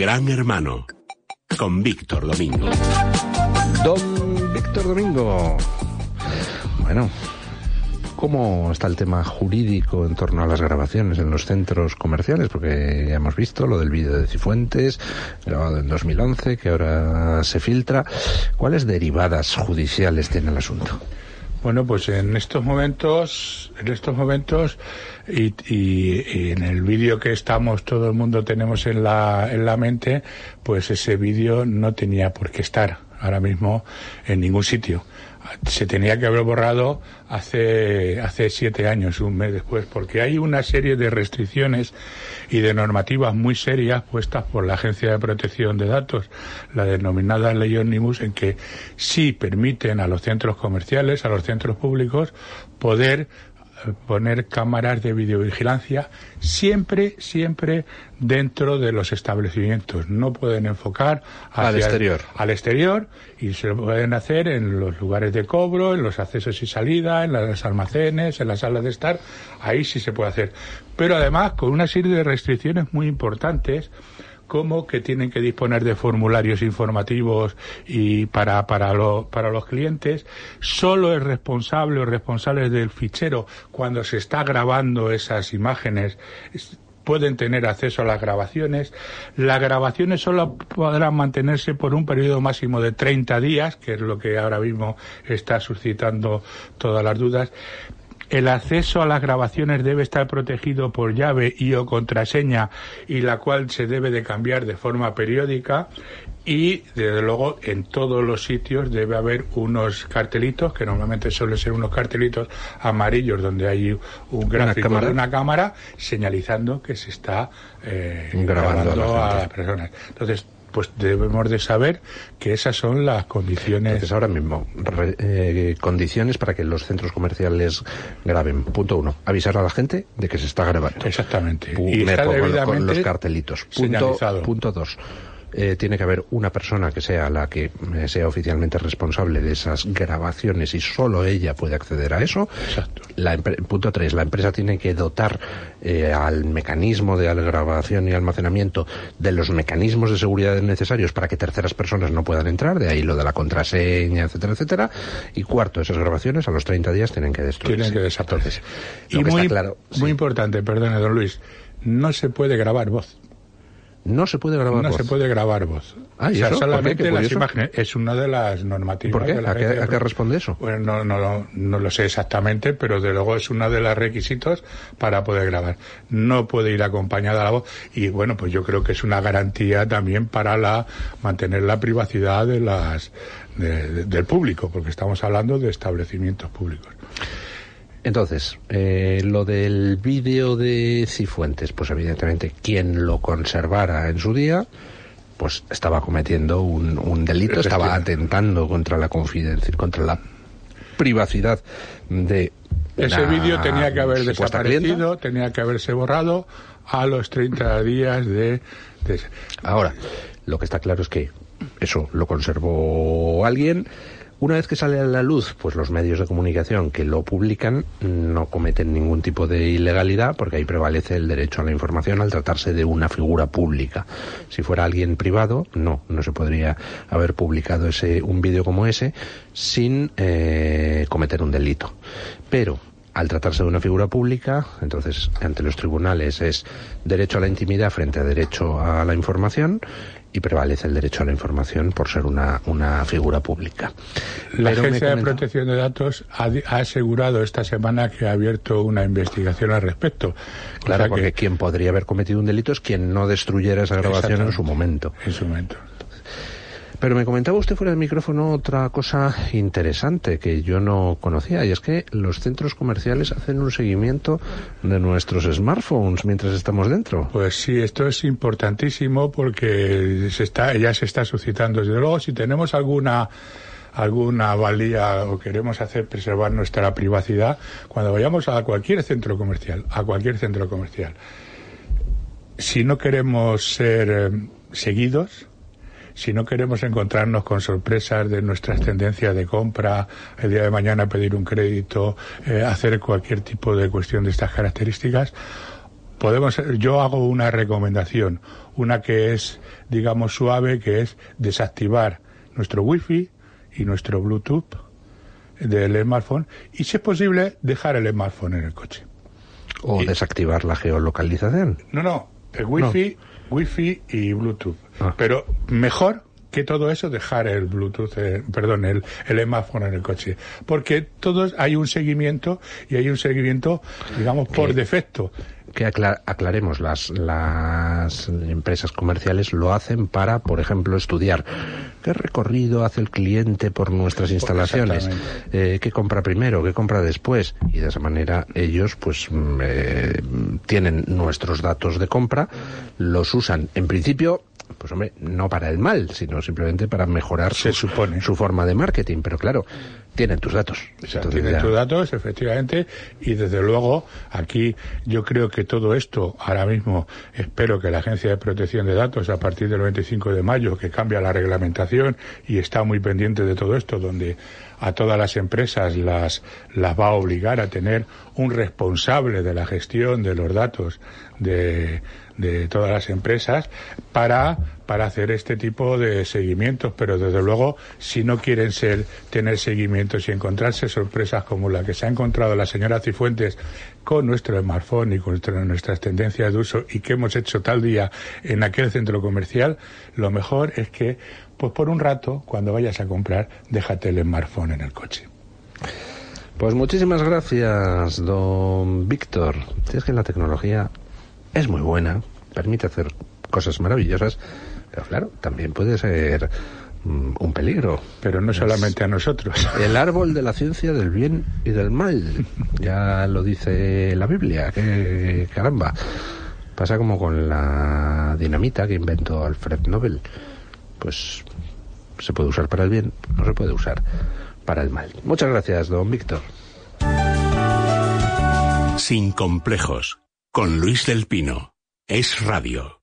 Gran Hermano, con Víctor Domingo. Don Víctor Domingo. Bueno, ¿Cómo está el tema jurídico en torno a las grabaciones en los centros comerciales? Porque ya hemos visto lo del vídeo de Cifuentes, grabado en 2011, que ahora se filtra. ¿Cuáles derivadas judiciales tiene el asunto? Bueno, pues en estos momentos, en estos momentos y, y, en el vídeo que estamos, todo el mundo tenemos en la, en la mente, pues ese vídeo no tenía por qué estar ahora mismo en ningún sitio. Se tenía que haber borrado hace, hace siete años, un mes después, porque hay una serie de restricciones y de normativas muy serias puestas por la Agencia de Protección de Datos, la denominada Ley Omnibus, en que sí permiten a los centros comerciales, a los centros públicos, poder poner cámaras de videovigilancia siempre, siempre dentro de los establecimientos. No pueden enfocar al exterior. al exterior y se lo pueden hacer en los lugares de cobro, en los accesos y salida, en los almacenes, en las salas de estar. Ahí sí se puede hacer. Pero además con una serie de restricciones muy importantes como que tienen que disponer de formularios informativos y para, para, para los clientes. Solo es responsable o responsable del fichero cuando se está grabando esas imágenes pueden tener acceso a las grabaciones. Las grabaciones solo podrán mantenerse por un periodo máximo de 30 días, que es lo que ahora mismo está suscitando todas las dudas. El acceso a las grabaciones debe estar protegido por llave y o contraseña y la cual se debe de cambiar de forma periódica y desde luego en todos los sitios debe haber unos cartelitos que normalmente suelen ser unos cartelitos amarillos donde hay un gráfico ¿Una de una cámara señalizando que se está eh, grabando, a las personas. Entonces pues debemos de saber que esas son las condiciones. Entonces, ahora mismo, eh, condiciones para que los centros comerciales graben. Punto uno, avisar a la gente de que se está grabando. Exactamente. y me pongo con los cartelitos. Punto, punto dos eh, tiene que haber una persona que sea la que eh, sea oficialmente responsable de esas grabaciones y solo ella puede acceder a eso. Exacto. La, punto 3. La empresa tiene que dotar eh, al mecanismo de grabación y almacenamiento de los mecanismos de seguridad necesarios para que terceras personas no puedan entrar, de ahí lo de la contraseña, etcétera, etcétera. Y cuarto, esas grabaciones a los 30 días tienen que destruirse. Tienen que desaparecer. y muy, claro, muy importante, perdone, don Luis, no se puede grabar voz. No se puede grabar no voz. se puede grabar voz. Ah, ¿y eso? solamente las imágenes. Es una de las normativas. ¿Por qué? De la ¿A, qué, ¿A, qué, responde eso? Bueno, no, no, no lo sé exactamente, pero de luego es uno de los requisitos para poder grabar. No puede ir acompañada la voz. Y bueno, pues yo creo que es una garantía también para la mantener la privacidad de las de, del público, porque estamos hablando de establecimientos públicos. Entonces, eh, lo del vídeo de Cifuentes, pues evidentemente quien lo conservara en su día, pues estaba cometiendo un, un delito, estaba atentando contra la confidencia, contra la privacidad de ese vídeo tenía que haber desaparecido, tenía que haberse borrado a los 30 días de, de... Ahora, lo que está claro es que eso lo conservó alguien una vez que sale a la luz, pues los medios de comunicación que lo publican no cometen ningún tipo de ilegalidad porque ahí prevalece el derecho a la información al tratarse de una figura pública. Si fuera alguien privado, no, no se podría haber publicado ese un vídeo como ese sin eh, cometer un delito. Pero al tratarse de una figura pública, entonces ante los tribunales es derecho a la intimidad frente a derecho a la información y prevalece el derecho a la información por ser una, una figura pública. La Agencia de Protección de Datos ha, asegurado esta semana que ha abierto una investigación al respecto. Claro, porque quien podría haber cometido un delito es quien no destruyera esa grabación en su momento. En su momento. Pero me comentaba usted fuera del micrófono otra cosa interesante que yo no conocía y es que los centros comerciales hacen un seguimiento de nuestros smartphones mientras estamos dentro. Pues sí, esto es importantísimo porque se está, ya se está suscitando. Desde luego, si tenemos alguna alguna valía o queremos hacer preservar nuestra privacidad, cuando vayamos a cualquier centro comercial, a cualquier centro comercial, si no queremos ser eh, seguidos, si no queremos encontrarnos con sorpresas de nuestras tendencias de compra, el día de mañana pedir un crédito, eh, hacer cualquier tipo de cuestión de estas características, podemos, yo hago una recomendación, una que es, digamos, suave, que es desactivar nuestro wifi y nuestro bluetooth del smartphone y si es posible dejar el smartphone en el coche. O desactivar la geolocalización. No, no, el wifi, wifi y bluetooth. Ah. Pero mejor que todo eso dejar el Bluetooth, eh, perdón, el, el smartphone en el coche. Porque todos hay un seguimiento y hay un seguimiento, digamos, por defecto. que acla- aclaremos, las, las empresas comerciales lo hacen para, por ejemplo, estudiar qué recorrido hace el cliente por nuestras instalaciones, eh, qué compra primero, qué compra después, y de esa manera ellos, pues, mm, eh, tienen nuestros datos de compra, los usan, en principio, pues hombre, no para el mal, sino simplemente para mejorar Se su, supone. su forma de marketing, pero claro, tienen tus datos. O sea, Entonces tiene ya- tus datos, efectivamente, y desde luego aquí yo creo que todo esto, ahora mismo espero que la Agencia de Protección de Datos, a partir del 25 de mayo, que cambia la reglamentación y está muy pendiente de todo esto, donde a todas las empresas las, las va a obligar a tener un responsable de la gestión de los datos de, de todas las empresas para, para hacer este tipo de seguimientos, pero desde luego si no quieren ser tener seguimientos y encontrarse sorpresas como la que se ha encontrado la señora Cifuentes con nuestro smartphone y con nuestra- nuestras tendencias de uso y que hemos hecho tal día en aquel centro comercial, lo mejor es que pues por un rato cuando vayas a comprar déjate el smartphone en el coche. Pues muchísimas gracias, don Víctor. Es que la tecnología es muy buena, permite hacer cosas maravillosas, pero claro, también puede ser mm, un peligro. Pero no solamente a nosotros. El árbol de la ciencia del bien y del mal. Ya lo dice la Biblia, que caramba. Pasa como con la dinamita que inventó Alfred Nobel. Pues se puede usar para el bien, no se puede usar para el mal. Muchas gracias, don Víctor. Sin complejos. Con Luis del Pino. Es radio.